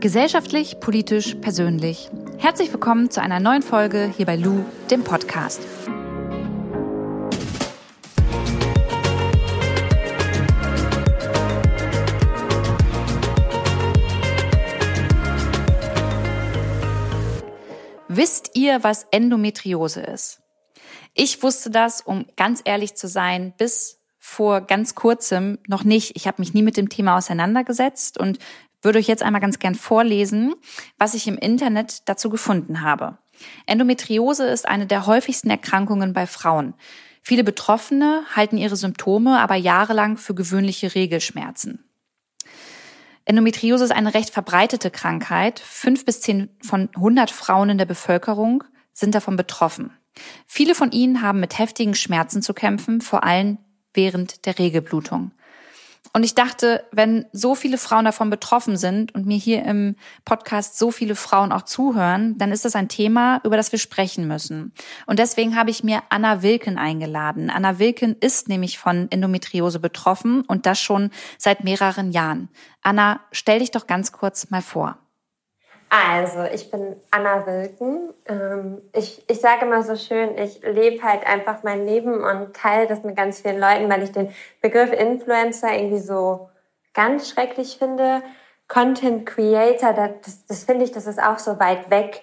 Gesellschaftlich, politisch, persönlich. Herzlich willkommen zu einer neuen Folge hier bei Lou, dem Podcast. Wisst ihr, was Endometriose ist? Ich wusste das, um ganz ehrlich zu sein, bis vor ganz kurzem noch nicht. Ich habe mich nie mit dem Thema auseinandergesetzt und würde euch jetzt einmal ganz gern vorlesen, was ich im Internet dazu gefunden habe. Endometriose ist eine der häufigsten Erkrankungen bei Frauen. Viele Betroffene halten ihre Symptome aber jahrelang für gewöhnliche Regelschmerzen. Endometriose ist eine recht verbreitete Krankheit. Fünf bis zehn von 100 Frauen in der Bevölkerung sind davon betroffen. Viele von ihnen haben mit heftigen Schmerzen zu kämpfen, vor allem während der Regelblutung. Und ich dachte, wenn so viele Frauen davon betroffen sind und mir hier im Podcast so viele Frauen auch zuhören, dann ist das ein Thema, über das wir sprechen müssen. Und deswegen habe ich mir Anna Wilken eingeladen. Anna Wilken ist nämlich von Endometriose betroffen und das schon seit mehreren Jahren. Anna, stell dich doch ganz kurz mal vor. Also, ich bin Anna Wilken. Ähm, ich, ich sage immer so schön, ich lebe halt einfach mein Leben und teile das mit ganz vielen Leuten, weil ich den Begriff Influencer irgendwie so ganz schrecklich finde. Content Creator, das, das finde ich, das ist auch so weit weg.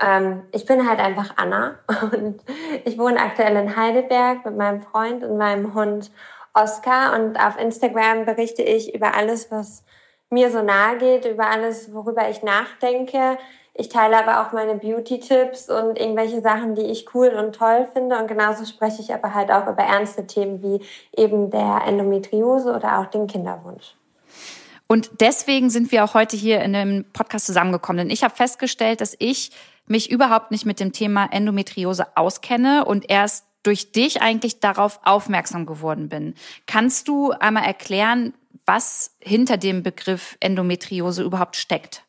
Ähm, ich bin halt einfach Anna und ich wohne aktuell in Heidelberg mit meinem Freund und meinem Hund Oscar und auf Instagram berichte ich über alles, was mir so nahe geht, über alles, worüber ich nachdenke. Ich teile aber auch meine Beauty-Tipps und irgendwelche Sachen, die ich cool und toll finde. Und genauso spreche ich aber halt auch über ernste Themen wie eben der Endometriose oder auch den Kinderwunsch. Und deswegen sind wir auch heute hier in dem Podcast zusammengekommen. Denn ich habe festgestellt, dass ich mich überhaupt nicht mit dem Thema Endometriose auskenne und erst durch dich eigentlich darauf aufmerksam geworden bin. Kannst du einmal erklären, was hinter dem Begriff Endometriose überhaupt steckt?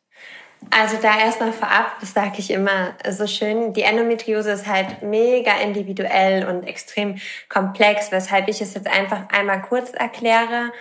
Also da erstmal vorab, das sage ich immer so schön, die Endometriose ist halt mega individuell und extrem komplex, weshalb ich es jetzt einfach einmal kurz erkläre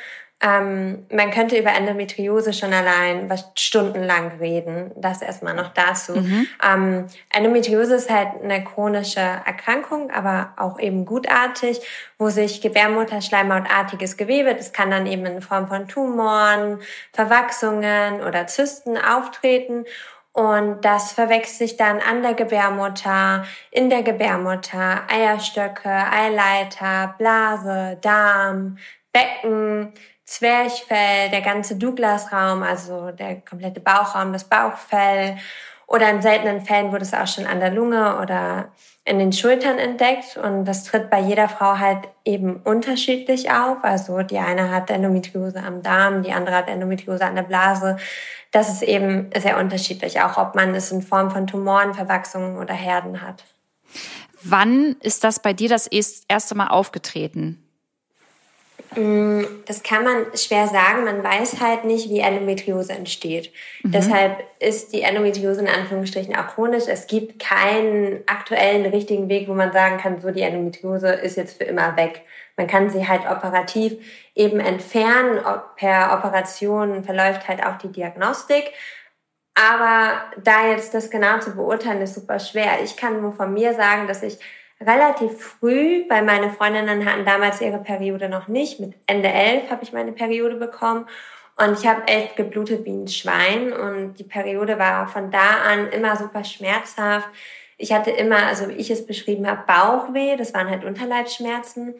ähm, man könnte über Endometriose schon allein was stundenlang reden. Das erstmal noch dazu. Mhm. Ähm, Endometriose ist halt eine chronische Erkrankung, aber auch eben gutartig, wo sich Gebärmutterschleimhautartiges Gewebe, das kann dann eben in Form von Tumoren, Verwachsungen oder Zysten auftreten. Und das verwechselt sich dann an der Gebärmutter, in der Gebärmutter, Eierstöcke, Eileiter, Blase, Darm, Becken, Zwerchfell, der ganze Douglas-Raum, also der komplette Bauchraum, das Bauchfell. Oder in seltenen Fällen wurde es auch schon an der Lunge oder in den Schultern entdeckt. Und das tritt bei jeder Frau halt eben unterschiedlich auf. Also die eine hat Endometriose am Darm, die andere hat Endometriose an der Blase. Das ist eben sehr unterschiedlich, auch ob man es in Form von Tumoren, Verwachsungen oder Herden hat. Wann ist das bei dir das erste Mal aufgetreten? Mm, das kann man schwer sagen. Man weiß halt nicht, wie Endometriose entsteht. Mhm. Deshalb ist die Endometriose in Anführungsstrichen auch chronisch. Es gibt keinen aktuellen richtigen Weg, wo man sagen kann, so die Endometriose ist jetzt für immer weg. Man kann sie halt operativ eben entfernen. Per Operation verläuft halt auch die Diagnostik. Aber da jetzt das genau zu beurteilen, ist super schwer. Ich kann nur von mir sagen, dass ich relativ früh, weil meine Freundinnen hatten damals ihre Periode noch nicht. Mit Ende elf habe ich meine Periode bekommen. Und ich habe echt geblutet wie ein Schwein. Und die Periode war von da an immer super schmerzhaft. Ich hatte immer, also wie ich es beschrieben habe, Bauchweh. Das waren halt Unterleibsschmerzen.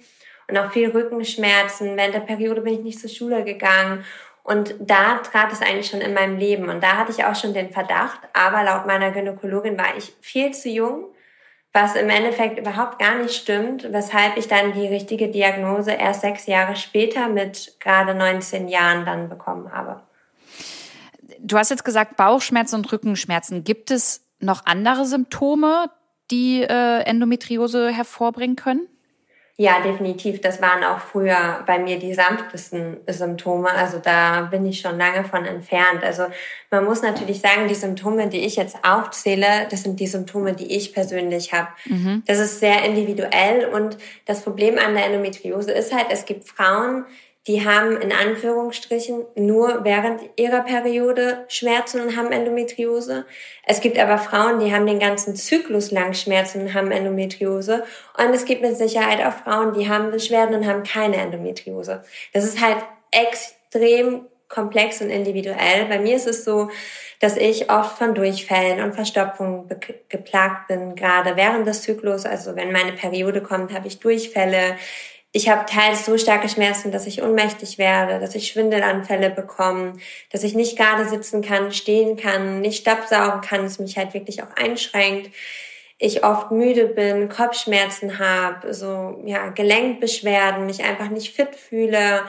Und auch viel Rückenschmerzen. Während der Periode bin ich nicht zur Schule gegangen. Und da trat es eigentlich schon in meinem Leben. Und da hatte ich auch schon den Verdacht. Aber laut meiner Gynäkologin war ich viel zu jung was im Endeffekt überhaupt gar nicht stimmt, weshalb ich dann die richtige Diagnose erst sechs Jahre später mit gerade 19 Jahren dann bekommen habe. Du hast jetzt gesagt Bauchschmerzen und Rückenschmerzen. Gibt es noch andere Symptome, die äh, Endometriose hervorbringen können? Ja, definitiv. Das waren auch früher bei mir die sanftesten Symptome. Also da bin ich schon lange von entfernt. Also man muss natürlich sagen, die Symptome, die ich jetzt aufzähle, das sind die Symptome, die ich persönlich habe. Mhm. Das ist sehr individuell und das Problem an der Endometriose ist halt, es gibt Frauen, die haben in Anführungsstrichen nur während ihrer Periode Schmerzen und haben Endometriose. Es gibt aber Frauen, die haben den ganzen Zyklus lang Schmerzen und haben Endometriose. Und es gibt mit Sicherheit auch Frauen, die haben Beschwerden und haben keine Endometriose. Das ist halt extrem komplex und individuell. Bei mir ist es so, dass ich oft von Durchfällen und Verstopfungen geplagt bin, gerade während des Zyklus. Also wenn meine Periode kommt, habe ich Durchfälle. Ich habe teils so starke Schmerzen, dass ich ohnmächtig werde, dass ich Schwindelanfälle bekomme, dass ich nicht gerade sitzen kann, stehen kann, nicht stabsaugen kann, es mich halt wirklich auch einschränkt. Ich oft müde bin, Kopfschmerzen habe, so ja Gelenkbeschwerden, mich einfach nicht fit fühle,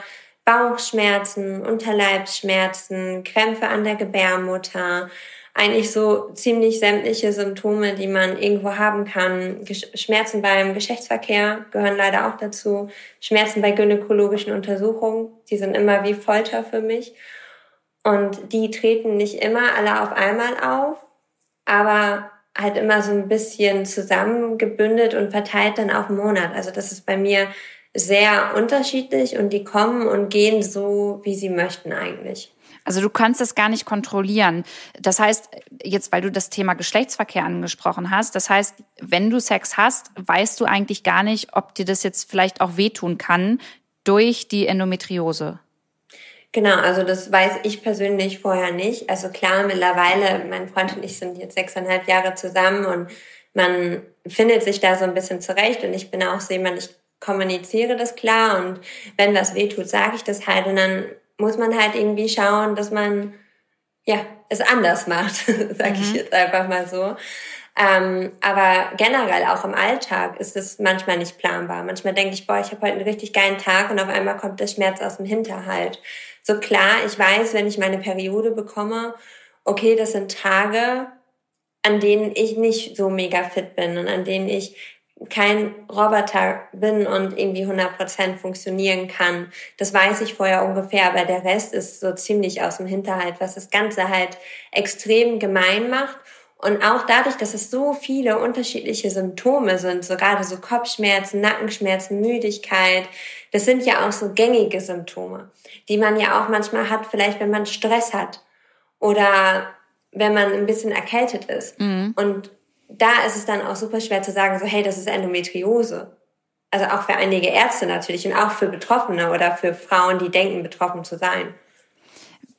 Bauchschmerzen, Unterleibsschmerzen, Krämpfe an der Gebärmutter, eigentlich so ziemlich sämtliche Symptome, die man irgendwo haben kann. Schmerzen beim Geschlechtsverkehr gehören leider auch dazu. Schmerzen bei gynäkologischen Untersuchungen, die sind immer wie Folter für mich. Und die treten nicht immer alle auf einmal auf, aber halt immer so ein bisschen zusammengebündelt und verteilt dann auf einen Monat. Also das ist bei mir sehr unterschiedlich und die kommen und gehen so, wie sie möchten eigentlich. Also du kannst das gar nicht kontrollieren. Das heißt, jetzt weil du das Thema Geschlechtsverkehr angesprochen hast, das heißt, wenn du Sex hast, weißt du eigentlich gar nicht, ob dir das jetzt vielleicht auch wehtun kann durch die Endometriose. Genau, also das weiß ich persönlich vorher nicht. Also klar, mittlerweile, mein Freund und ich sind jetzt sechseinhalb Jahre zusammen und man findet sich da so ein bisschen zurecht und ich bin auch so jemand, ich kommuniziere das klar und wenn was weh tut, sage ich das halt und dann muss man halt irgendwie schauen, dass man ja es anders macht, sage mhm. ich jetzt einfach mal so. Ähm, aber generell auch im Alltag ist es manchmal nicht planbar. Manchmal denke ich, boah, ich habe heute einen richtig geilen Tag und auf einmal kommt der Schmerz aus dem Hinterhalt. So klar, ich weiß, wenn ich meine Periode bekomme, okay, das sind Tage, an denen ich nicht so mega fit bin und an denen ich kein Roboter bin und irgendwie 100% funktionieren kann. Das weiß ich vorher ungefähr, aber der Rest ist so ziemlich aus dem Hinterhalt, was das Ganze halt extrem gemein macht. Und auch dadurch, dass es so viele unterschiedliche Symptome sind, so gerade so Kopfschmerzen, Nackenschmerzen, Müdigkeit, das sind ja auch so gängige Symptome, die man ja auch manchmal hat, vielleicht wenn man Stress hat oder wenn man ein bisschen erkältet ist. Mhm. Und da ist es dann auch super schwer zu sagen, so hey, das ist Endometriose. Also auch für einige Ärzte natürlich und auch für Betroffene oder für Frauen, die denken, betroffen zu sein.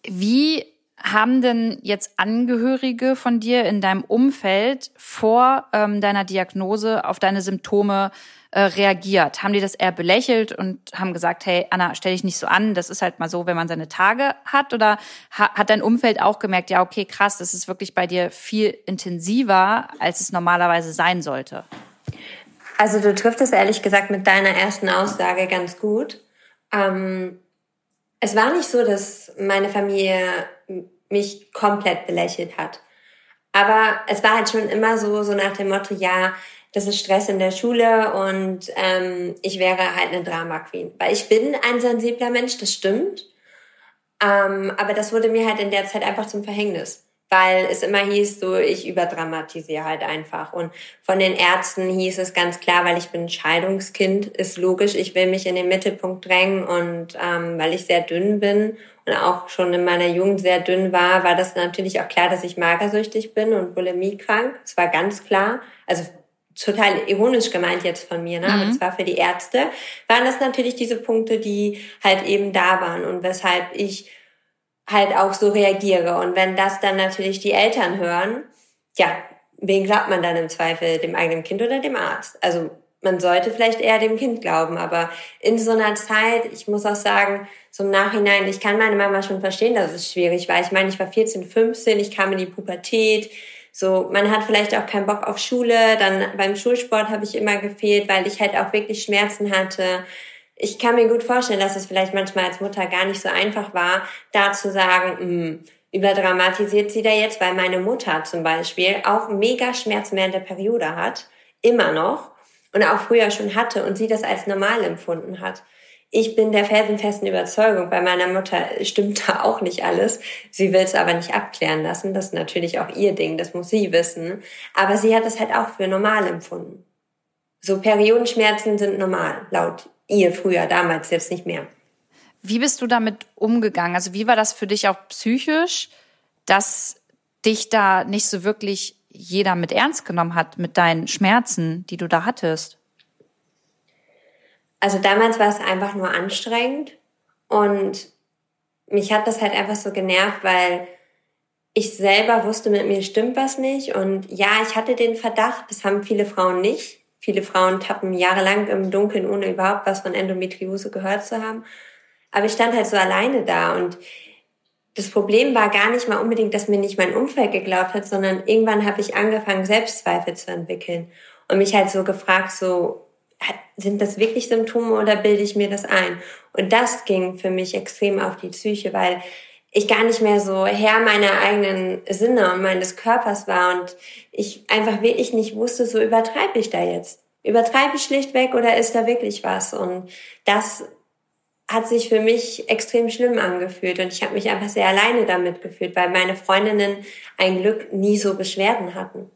Wie haben denn jetzt Angehörige von dir in deinem Umfeld vor ähm, deiner Diagnose auf deine Symptome äh, reagiert? Haben die das eher belächelt und haben gesagt, hey Anna, stell dich nicht so an, das ist halt mal so, wenn man seine Tage hat? Oder ha hat dein Umfeld auch gemerkt, ja, okay, krass, das ist wirklich bei dir viel intensiver, als es normalerweise sein sollte? Also du triffst es ehrlich gesagt mit deiner ersten Aussage ganz gut. Ähm, es war nicht so, dass meine Familie mich komplett belächelt hat. Aber es war halt schon immer so, so nach dem Motto, ja, das ist Stress in der Schule und ähm, ich wäre halt eine Drama Queen. Weil ich bin ein sensibler Mensch, das stimmt. Ähm, aber das wurde mir halt in der Zeit einfach zum Verhängnis. Weil es immer hieß, so ich überdramatisiere halt einfach. Und von den Ärzten hieß es ganz klar, weil ich bin Scheidungskind, ist logisch, ich will mich in den Mittelpunkt drängen und ähm, weil ich sehr dünn bin und auch schon in meiner Jugend sehr dünn war, war das natürlich auch klar, dass ich magersüchtig bin und bulimiekrank. Das war ganz klar. Also total ironisch gemeint jetzt von mir, ne? Mhm. aber zwar für die Ärzte, waren das natürlich diese Punkte, die halt eben da waren und weshalb ich halt auch so reagiere. Und wenn das dann natürlich die Eltern hören, ja, wen glaubt man dann im Zweifel, dem eigenen Kind oder dem Arzt? Also man sollte vielleicht eher dem Kind glauben, aber in so einer Zeit, ich muss auch sagen, so im Nachhinein, ich kann meine Mama schon verstehen, dass es schwierig war. Ich meine, ich war 14, 15, ich kam in die Pubertät, so, man hat vielleicht auch keinen Bock auf Schule, dann beim Schulsport habe ich immer gefehlt, weil ich halt auch wirklich Schmerzen hatte. Ich kann mir gut vorstellen, dass es vielleicht manchmal als Mutter gar nicht so einfach war, da zu sagen, mh, hm, überdramatisiert sie da jetzt, weil meine Mutter zum Beispiel auch mega Schmerzen während der Periode hat, immer noch, und auch früher schon hatte und sie das als normal empfunden hat. Ich bin der felsenfesten Überzeugung, bei meiner Mutter stimmt da auch nicht alles. Sie will es aber nicht abklären lassen. Das ist natürlich auch ihr Ding, das muss sie wissen. Aber sie hat es halt auch für normal empfunden. So Periodenschmerzen sind normal, laut ihr früher, damals jetzt nicht mehr. Wie bist du damit umgegangen? Also wie war das für dich auch psychisch, dass dich da nicht so wirklich jeder mit ernst genommen hat mit deinen Schmerzen, die du da hattest? Also damals war es einfach nur anstrengend und mich hat das halt einfach so genervt, weil ich selber wusste, mit mir stimmt was nicht. Und ja, ich hatte den Verdacht, das haben viele Frauen nicht. Viele Frauen tappen jahrelang im Dunkeln, ohne überhaupt was von Endometriose gehört zu haben. Aber ich stand halt so alleine da und das Problem war gar nicht mal unbedingt, dass mir nicht mein Umfeld geglaubt hat, sondern irgendwann habe ich angefangen, Selbstzweifel zu entwickeln und mich halt so gefragt, so, sind das wirklich Symptome oder bilde ich mir das ein? Und das ging für mich extrem auf die Psyche, weil ich gar nicht mehr so Herr meiner eigenen Sinne und meines Körpers war und ich einfach wirklich nicht wusste, so übertreibe ich da jetzt? Übertreibe ich schlichtweg oder ist da wirklich was? Und das hat sich für mich extrem schlimm angefühlt und ich habe mich einfach sehr alleine damit gefühlt, weil meine Freundinnen ein Glück nie so Beschwerden hatten.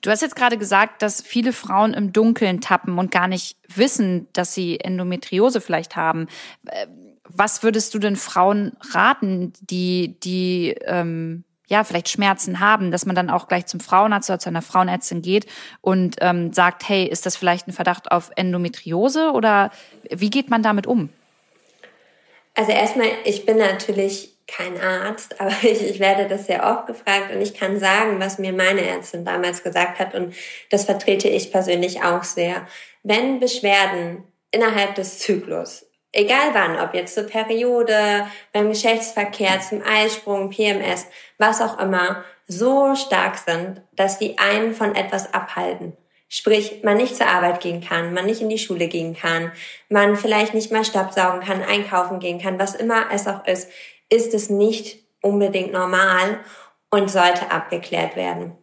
Du hast jetzt gerade gesagt, dass viele Frauen im Dunkeln tappen und gar nicht wissen, dass sie Endometriose vielleicht haben. Äh, was würdest du denn Frauen raten, die, die ähm, ja vielleicht Schmerzen haben, dass man dann auch gleich zum Frauenarzt oder zu einer Frauenärztin geht und ähm, sagt, hey, ist das vielleicht ein Verdacht auf Endometriose oder wie geht man damit um? Also erstmal, ich bin natürlich kein Arzt, aber ich, ich werde das sehr oft gefragt und ich kann sagen, was mir meine Ärztin damals gesagt hat und das vertrete ich persönlich auch sehr. Wenn Beschwerden innerhalb des Zyklus, egal wann, ob jetzt zur Periode, beim Geschlechtsverkehr, zum Eisprung, PMS, was auch immer, so stark sind, dass die einen von etwas abhalten, Sprich, man nicht zur Arbeit gehen kann, man nicht in die Schule gehen kann, man vielleicht nicht mal Staubsaugen kann, einkaufen gehen kann, was immer es auch ist, ist es nicht unbedingt normal und sollte abgeklärt werden.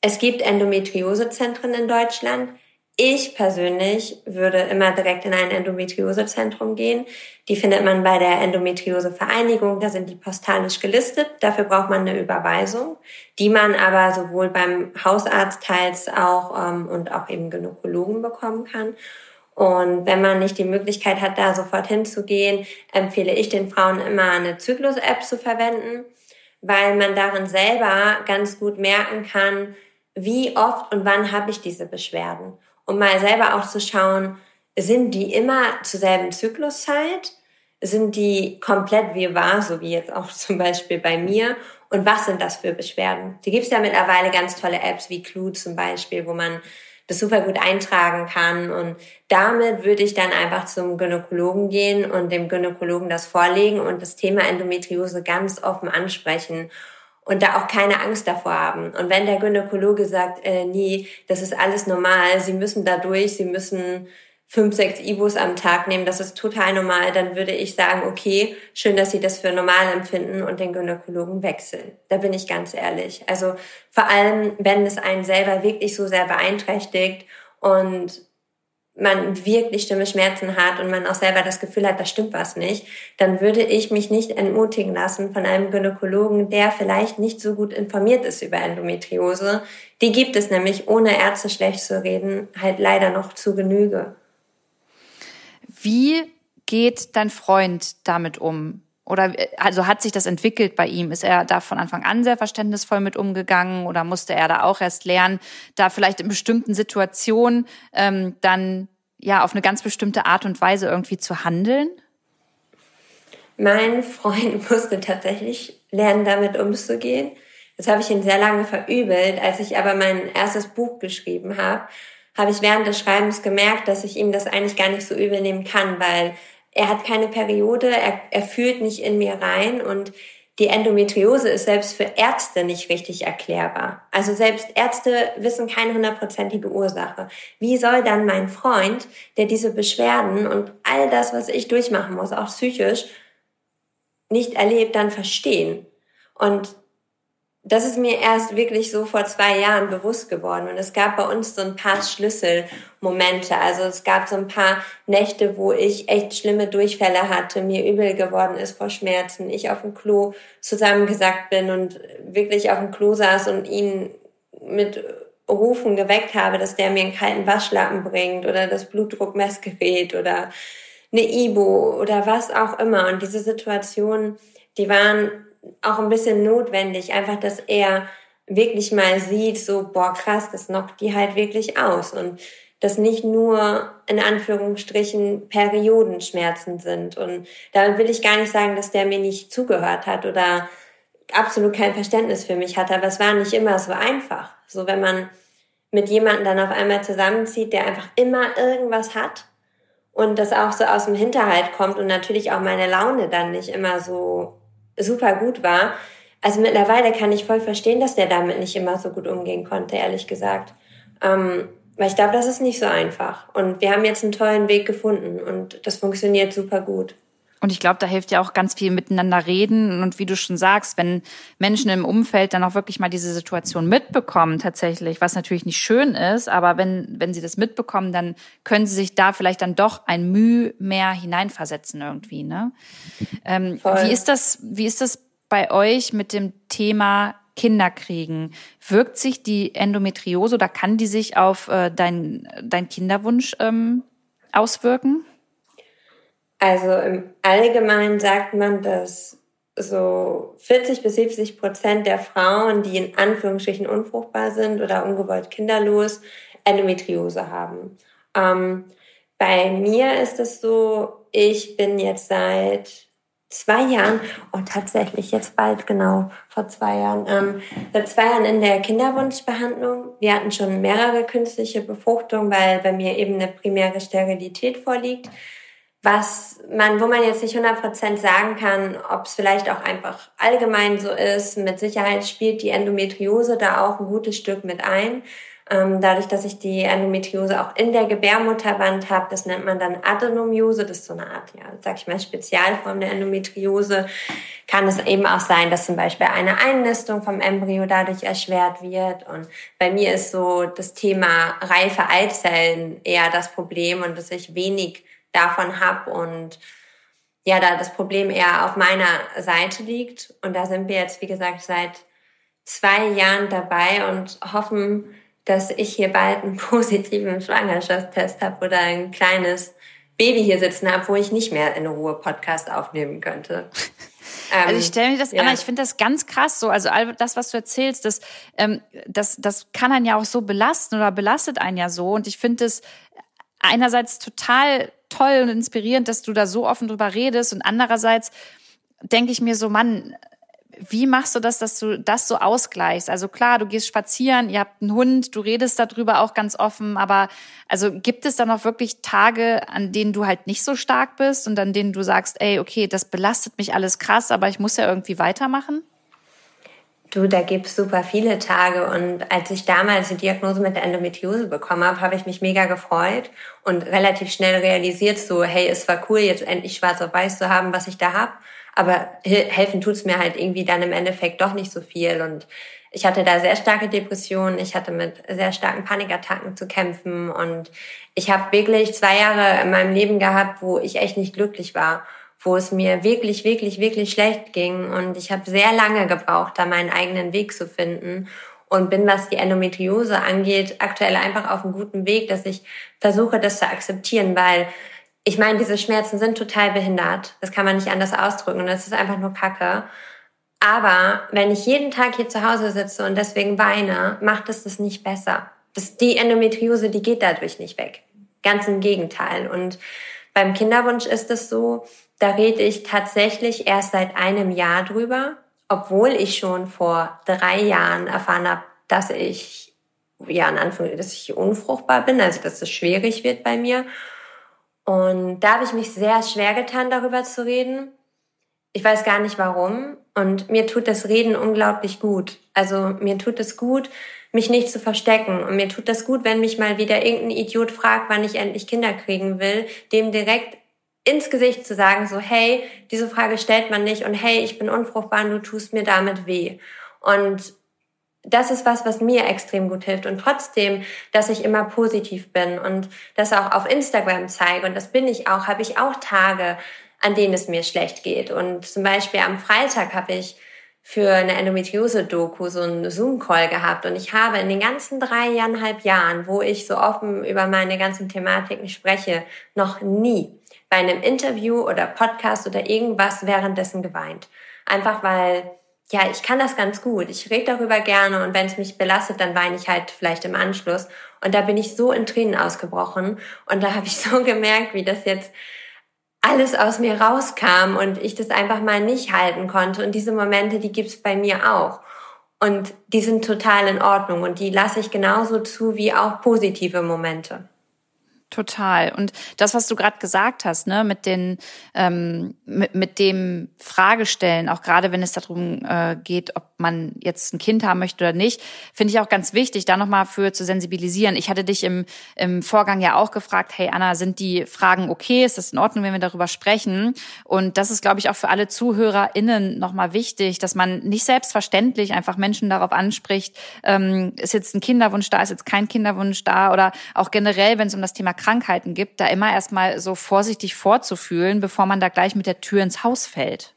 Es gibt Endometriosezentren in Deutschland. Ich persönlich würde immer direkt in ein Endometriosezentrum gehen. Die findet man bei der Endometriosevereinigung. Da sind die postalisch gelistet. Dafür braucht man eine Überweisung, die man aber sowohl beim Hausarzt teils auch ähm, und auch eben Gynäkologen bekommen kann. Und wenn man nicht die Möglichkeit hat, da sofort hinzugehen, empfehle ich den Frauen immer eine Zyklus-App zu verwenden, weil man darin selber ganz gut merken kann, wie oft und wann habe ich diese Beschwerden um mal selber auch zu schauen, sind die immer zur selben Zykluszeit? Sind die komplett wie war, so wie jetzt auch zum Beispiel bei mir? Und was sind das für Beschwerden? Die gibt es ja mittlerweile ganz tolle Apps wie Clue zum Beispiel, wo man das super gut eintragen kann. Und damit würde ich dann einfach zum Gynäkologen gehen und dem Gynäkologen das vorlegen und das Thema Endometriose ganz offen ansprechen und da auch keine Angst davor haben. Und wenn der Gynäkologe sagt, äh, nee, das ist alles normal, Sie müssen da durch, Sie müssen fünf, sechs Ibus am Tag nehmen, das ist total normal, dann würde ich sagen, okay, schön, dass Sie das für normal empfinden und den Gynäkologen wechseln. Da bin ich ganz ehrlich. Also vor allem, wenn es einen selber wirklich so sehr beeinträchtigt und man wirklich schlimme Schmerzen hat und man auch selber das Gefühl hat, da stimmt was nicht, dann würde ich mich nicht entmutigen lassen von einem Gynäkologen, der vielleicht nicht so gut informiert ist über Endometriose. Die gibt es nämlich, ohne Ärzte schlecht zu reden, halt leider noch zu Genüge. Wie geht dein Freund damit um? Oder also hat sich das entwickelt bei ihm? Ist er da von Anfang an sehr verständnisvoll mit umgegangen oder musste er da auch erst lernen, da vielleicht in bestimmten Situationen ähm, dann ja auf eine ganz bestimmte Art und Weise irgendwie zu handeln? Mein Freund musste tatsächlich lernen, damit umzugehen. Das habe ich ihn sehr lange verübelt. Als ich aber mein erstes Buch geschrieben habe, habe ich während des Schreibens gemerkt, dass ich ihm das eigentlich gar nicht so übel nehmen kann, weil er hat keine Periode, er, er fühlt nicht in mir rein und die Endometriose ist selbst für Ärzte nicht richtig erklärbar. Also selbst Ärzte wissen keine hundertprozentige Ursache. Wie soll dann mein Freund, der diese Beschwerden und all das, was ich durchmachen muss, auch psychisch, nicht erlebt, dann verstehen? Und das ist mir erst wirklich so vor zwei Jahren bewusst geworden. Und es gab bei uns so ein paar Schlüsselmomente. Also es gab so ein paar Nächte, wo ich echt schlimme Durchfälle hatte, mir übel geworden ist vor Schmerzen, ich auf dem Klo zusammengesackt bin und wirklich auf dem Klo saß und ihn mit Rufen geweckt habe, dass der mir einen kalten Waschlappen bringt oder das Blutdruckmessgerät oder eine Ibo oder was auch immer. Und diese Situationen, die waren auch ein bisschen notwendig, einfach, dass er wirklich mal sieht, so, boah, krass, das knockt die halt wirklich aus. Und das nicht nur in Anführungsstrichen Periodenschmerzen sind. Und damit will ich gar nicht sagen, dass der mir nicht zugehört hat oder absolut kein Verständnis für mich hatte, aber es war nicht immer so einfach. So, wenn man mit jemandem dann auf einmal zusammenzieht, der einfach immer irgendwas hat und das auch so aus dem Hinterhalt kommt und natürlich auch meine Laune dann nicht immer so super gut war. Also mittlerweile kann ich voll verstehen, dass der damit nicht immer so gut umgehen konnte, ehrlich gesagt. Ähm, weil ich glaube, das ist nicht so einfach. Und wir haben jetzt einen tollen Weg gefunden und das funktioniert super gut. Und ich glaube, da hilft ja auch ganz viel miteinander reden. Und wie du schon sagst, wenn Menschen im Umfeld dann auch wirklich mal diese Situation mitbekommen, tatsächlich, was natürlich nicht schön ist, aber wenn, wenn sie das mitbekommen, dann können sie sich da vielleicht dann doch ein Mühe mehr hineinversetzen irgendwie, ne? Ähm, wie ist das, wie ist das bei euch mit dem Thema Kinder kriegen? Wirkt sich die Endometriose oder kann die sich auf äh, dein, dein Kinderwunsch ähm, auswirken? Also im Allgemeinen sagt man, dass so 40 bis 70 Prozent der Frauen, die in Anführungsstrichen unfruchtbar sind oder ungewollt kinderlos, Endometriose haben. Ähm, bei mir ist es so, ich bin jetzt seit zwei Jahren, oh tatsächlich jetzt bald genau vor zwei Jahren, ähm, seit zwei Jahren in der Kinderwunschbehandlung. Wir hatten schon mehrere künstliche Befruchtungen, weil bei mir eben eine primäre Sterilität vorliegt was man, wo man jetzt nicht 100% sagen kann, ob es vielleicht auch einfach allgemein so ist. Mit Sicherheit spielt die Endometriose da auch ein gutes Stück mit ein. Ähm, dadurch, dass ich die Endometriose auch in der Gebärmutterwand habe, das nennt man dann Adenomiose, das ist so eine Art, ja, sag ich mal, Spezialform der Endometriose, kann es eben auch sein, dass zum Beispiel eine Einnistung vom Embryo dadurch erschwert wird. Und bei mir ist so das Thema reife Eizellen eher das Problem und dass ich wenig davon habe und ja, da das Problem eher auf meiner Seite liegt. Und da sind wir jetzt, wie gesagt, seit zwei Jahren dabei und hoffen, dass ich hier bald einen positiven Schwangerschaftstest habe oder ein kleines Baby hier sitzen habe, wo ich nicht mehr in Ruhe Podcast aufnehmen könnte. Also ich stelle mir das, ja. Anna, ich finde das ganz krass so. Also all das, was du erzählst, das, ähm, das, das kann einen ja auch so belasten oder belastet einen ja so. Und ich finde es einerseits total toll und inspirierend, dass du da so offen drüber redest. Und andererseits denke ich mir so, Mann, wie machst du das, dass du das so ausgleichst? Also klar, du gehst spazieren, ihr habt einen Hund, du redest darüber auch ganz offen, aber also gibt es dann auch wirklich Tage, an denen du halt nicht so stark bist und an denen du sagst, ey, okay, das belastet mich alles krass, aber ich muss ja irgendwie weitermachen? Du, da gibt's super viele Tage. Und als ich damals die Diagnose mit der Endometriose bekommen habe, habe ich mich mega gefreut und relativ schnell realisiert, so, hey, es war cool, jetzt endlich schwarz auf weiß zu haben, was ich da hab. Aber helfen tut's mir halt irgendwie dann im Endeffekt doch nicht so viel. Und ich hatte da sehr starke Depressionen, ich hatte mit sehr starken Panikattacken zu kämpfen und ich habe wirklich zwei Jahre in meinem Leben gehabt, wo ich echt nicht glücklich war wo es mir wirklich, wirklich, wirklich schlecht ging. Und ich habe sehr lange gebraucht, da meinen eigenen Weg zu finden. Und bin, was die Endometriose angeht, aktuell einfach auf einem guten Weg, dass ich versuche, das zu akzeptieren, weil ich meine, diese Schmerzen sind total behindert. Das kann man nicht anders ausdrücken. Und das ist einfach nur Kacke. Aber wenn ich jeden Tag hier zu Hause sitze und deswegen weine, macht es das nicht besser. Das, die Endometriose, die geht dadurch nicht weg. Ganz im Gegenteil. Und beim Kinderwunsch ist es so, da rede ich tatsächlich erst seit einem Jahr drüber, obwohl ich schon vor drei Jahren erfahren habe, dass ich, ja, in Anführungszeichen, dass ich unfruchtbar bin, also dass es schwierig wird bei mir. Und da habe ich mich sehr schwer getan, darüber zu reden. Ich weiß gar nicht warum. Und mir tut das Reden unglaublich gut. Also mir tut es gut, mich nicht zu verstecken. Und mir tut das gut, wenn mich mal wieder irgendein Idiot fragt, wann ich endlich Kinder kriegen will, dem direkt ins Gesicht zu sagen, so, hey, diese Frage stellt man nicht und hey, ich bin unfruchtbar und du tust mir damit weh. Und das ist was, was mir extrem gut hilft. Und trotzdem, dass ich immer positiv bin und das auch auf Instagram zeige, und das bin ich auch, habe ich auch Tage, an denen es mir schlecht geht. Und zum Beispiel am Freitag habe ich für eine Endometriose-Doku so einen Zoom-Call gehabt. Und ich habe in den ganzen dreieinhalb Jahren, wo ich so offen über meine ganzen Thematiken spreche, noch nie bei einem Interview oder Podcast oder irgendwas währenddessen geweint. Einfach weil, ja, ich kann das ganz gut. Ich rede darüber gerne und wenn es mich belastet, dann weine ich halt vielleicht im Anschluss. Und da bin ich so in Tränen ausgebrochen und da habe ich so gemerkt, wie das jetzt alles aus mir rauskam und ich das einfach mal nicht halten konnte. Und diese Momente, die gibt's bei mir auch. Und die sind total in Ordnung und die lasse ich genauso zu wie auch positive Momente. Total. Und das, was du gerade gesagt hast, ne, mit den, ähm, mit, mit dem Fragestellen, auch gerade wenn es darum äh, geht, ob man jetzt ein Kind haben möchte oder nicht, finde ich auch ganz wichtig, da nochmal für zu sensibilisieren. Ich hatte dich im, im Vorgang ja auch gefragt, hey Anna, sind die Fragen okay? Ist das in Ordnung, wenn wir darüber sprechen? Und das ist, glaube ich, auch für alle ZuhörerInnen nochmal wichtig, dass man nicht selbstverständlich einfach Menschen darauf anspricht, ähm, ist jetzt ein Kinderwunsch da, ist jetzt kein Kinderwunsch da oder auch generell, wenn es um das Thema Krankheiten gibt, da immer erstmal so vorsichtig vorzufühlen, bevor man da gleich mit der Tür ins Haus fällt.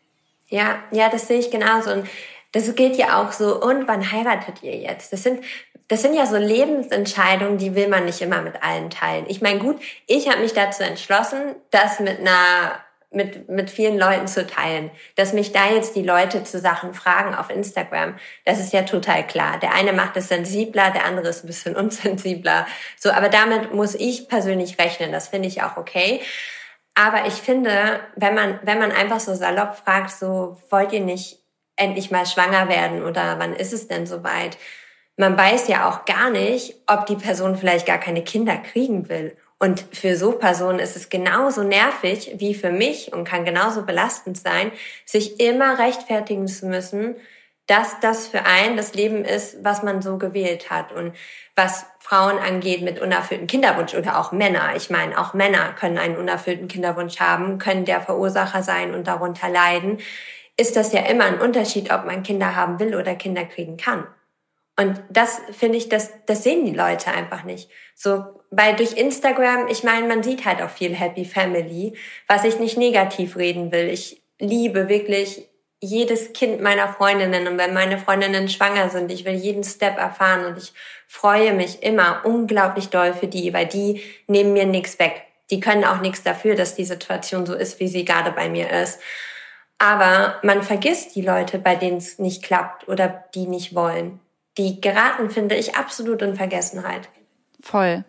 Ja, ja, das sehe ich genauso. Und das gilt ja auch so, und wann heiratet ihr jetzt? Das sind, das sind ja so Lebensentscheidungen, die will man nicht immer mit allen teilen. Ich meine, gut, ich habe mich dazu entschlossen, das mit einer mit, mit vielen Leuten zu teilen. Dass mich da jetzt die Leute zu Sachen fragen auf Instagram, das ist ja total klar. Der eine macht es sensibler, der andere ist ein bisschen unsensibler. So, aber damit muss ich persönlich rechnen. Das finde ich auch okay. Aber ich finde, wenn man, wenn man einfach so salopp fragt, so, wollt ihr nicht endlich mal schwanger werden oder wann ist es denn soweit? Man weiß ja auch gar nicht, ob die Person vielleicht gar keine Kinder kriegen will und für so Personen ist es genauso nervig wie für mich und kann genauso belastend sein, sich immer rechtfertigen zu müssen, dass das für einen das Leben ist, was man so gewählt hat. Und was Frauen angeht mit unerfüllten Kinderwunsch oder auch Männer. Ich meine, auch Männer können einen unerfüllten Kinderwunsch haben, können der Verursacher sein und darunter leiden. Ist das ja immer ein Unterschied, ob man Kinder haben will oder Kinder kriegen kann. Und das finde ich, das, das sehen die Leute einfach nicht. So, weil durch Instagram, ich meine, man sieht halt auch viel Happy Family, was ich nicht negativ reden will. Ich liebe wirklich jedes Kind meiner Freundinnen und wenn meine Freundinnen schwanger sind, ich will jeden Step erfahren und ich freue mich immer unglaublich doll für die, weil die nehmen mir nichts weg. Die können auch nichts dafür, dass die Situation so ist, wie sie gerade bei mir ist. Aber man vergisst die Leute, bei denen es nicht klappt oder die nicht wollen die geraten, finde ich, absolut in Vergessenheit. Voll.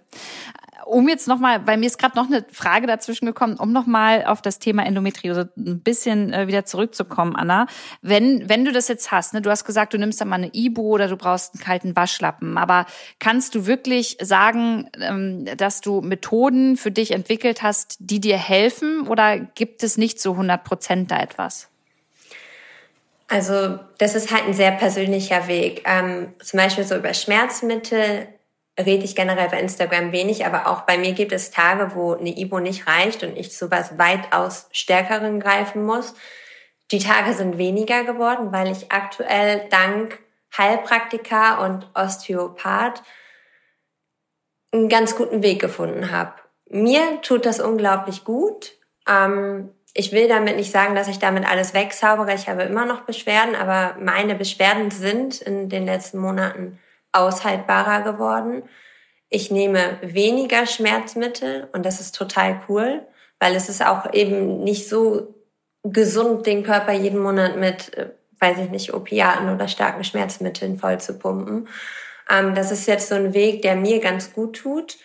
Um jetzt nochmal, weil mir ist gerade noch eine Frage dazwischen gekommen, um nochmal auf das Thema Endometriose ein bisschen äh, wieder zurückzukommen, Anna. Wenn, wenn du das jetzt hast, ne, du hast gesagt, du nimmst dann mal eine Ibu oder du brauchst einen kalten Waschlappen, aber kannst du wirklich sagen, ähm, dass du Methoden für dich entwickelt hast, die dir helfen oder gibt es nicht so 100 Prozent da etwas? Also das ist halt ein sehr persönlicher Weg. Ähm, zum Beispiel so über Schmerzmittel rede ich generell bei Instagram wenig, aber auch bei mir gibt es Tage, wo eine Ibo nicht reicht und ich zu was weitaus Stärkeren greifen muss. Die Tage sind weniger geworden, weil ich aktuell dank Heilpraktiker und Osteopath einen ganz guten Weg gefunden habe. Mir tut das unglaublich gut. Ähm, ich will damit nicht sagen, dass ich damit alles wegzaubere. Ich habe immer noch Beschwerden, aber meine Beschwerden sind in den letzten Monaten aushaltbarer geworden. Ich nehme weniger Schmerzmittel und das ist total cool, weil es ist auch eben nicht so gesund, den Körper jeden Monat mit, äh, weiß ich nicht, Opiaten oder starken Schmerzmitteln voll zu pumpen. Ähm, das ist jetzt so ein Weg, der mir ganz gut tut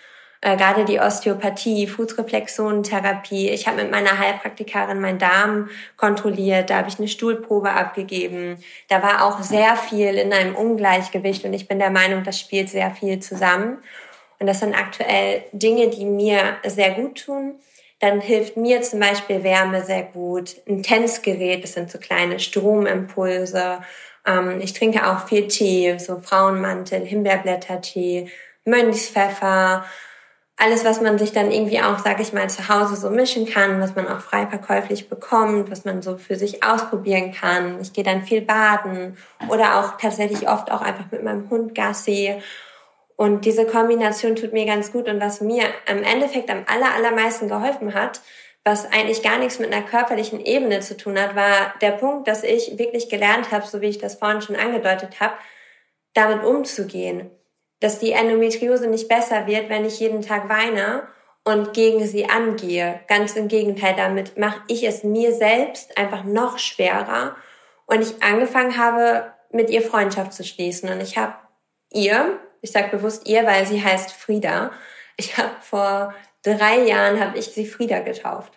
äh, gerade die Osteopathie, Fußreflexionentherapie. Ich habe mit meiner Heilpraktikerin meinen Darm kontrolliert, da habe ich eine Stuhlprobe abgegeben. Da war auch sehr viel in einem Ungleichgewicht und ich bin der Meinung, das spielt sehr viel zusammen. Und das sind aktuell Dinge, die mir sehr gut tun. Dann hilft mir zum Beispiel Wärme sehr gut. Ein Tänzgerät, das sind so kleine Stromimpulse. Ähm, ich trinke auch viel Tee, so Frauenmantel, Himbeerblättertee, Mönchspfeffer alles, was man sich dann irgendwie auch, sage ich mal, zu Hause so mischen kann, was man auch frei verkäuflich bekommt, was man so für sich ausprobieren kann. Ich gehe dann viel baden oder auch tatsächlich oft auch einfach mit meinem Hund Gassi. Und diese Kombination tut mir ganz gut. Und was mir im Endeffekt am aller, allermeisten geholfen hat, was eigentlich gar nichts mit einer körperlichen Ebene zu tun hat, war der Punkt, dass ich wirklich gelernt habe, so wie ich das vorhin schon angedeutet habe, damit umzugehen dass die Endometriose nicht besser wird, wenn ich jeden Tag weine und gegen sie angehe. Ganz im Gegenteil, damit mache ich es mir selbst einfach noch schwerer. Und ich angefangen habe, mit ihr Freundschaft zu schließen. Und ich habe ihr, ich sage bewusst ihr, weil sie heißt Frieda. Ich habe vor drei Jahren habe ich sie Frieda getauft.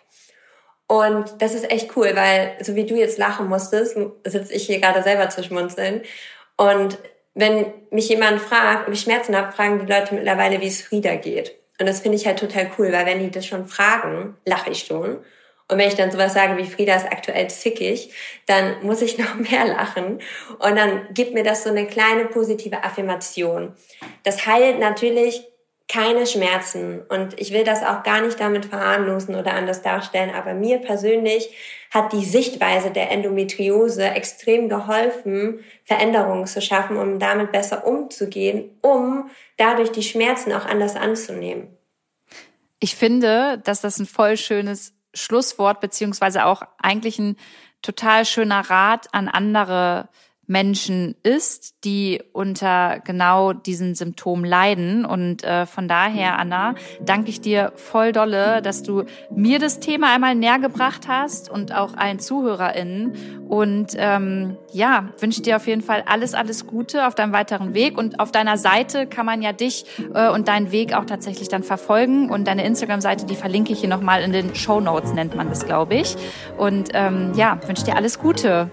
Und das ist echt cool, weil so wie du jetzt lachen musstest, sitze ich hier gerade selber zu schmunzeln. Und wenn mich jemand fragt, ob ich Schmerzen habe, fragen die Leute mittlerweile, wie es Frieda geht. Und das finde ich halt total cool, weil wenn die das schon fragen, lache ich schon. Und wenn ich dann sowas sage wie Frieda ist aktuell zickig, dann muss ich noch mehr lachen. Und dann gibt mir das so eine kleine positive Affirmation. Das heilt natürlich keine Schmerzen. Und ich will das auch gar nicht damit verharmlosen oder anders darstellen. Aber mir persönlich hat die Sichtweise der Endometriose extrem geholfen, Veränderungen zu schaffen, um damit besser umzugehen, um dadurch die Schmerzen auch anders anzunehmen. Ich finde, dass das ein voll schönes Schlusswort beziehungsweise auch eigentlich ein total schöner Rat an andere Menschen ist, die unter genau diesen Symptomen leiden. Und äh, von daher, Anna, danke ich dir voll dolle, dass du mir das Thema einmal näher gebracht hast und auch allen ZuhörerInnen. Und ähm, ja, wünsche dir auf jeden Fall alles, alles Gute auf deinem weiteren Weg. Und auf deiner Seite kann man ja dich äh, und deinen Weg auch tatsächlich dann verfolgen. Und deine Instagram-Seite, die verlinke ich hier nochmal in den Show Notes, nennt man das, glaube ich. Und ähm, ja, wünsche dir alles Gute.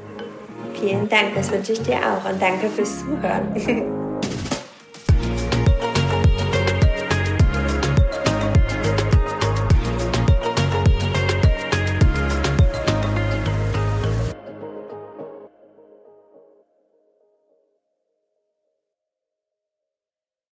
Vielen Dank, das wünsche ich dir auch und danke fürs Zuhören.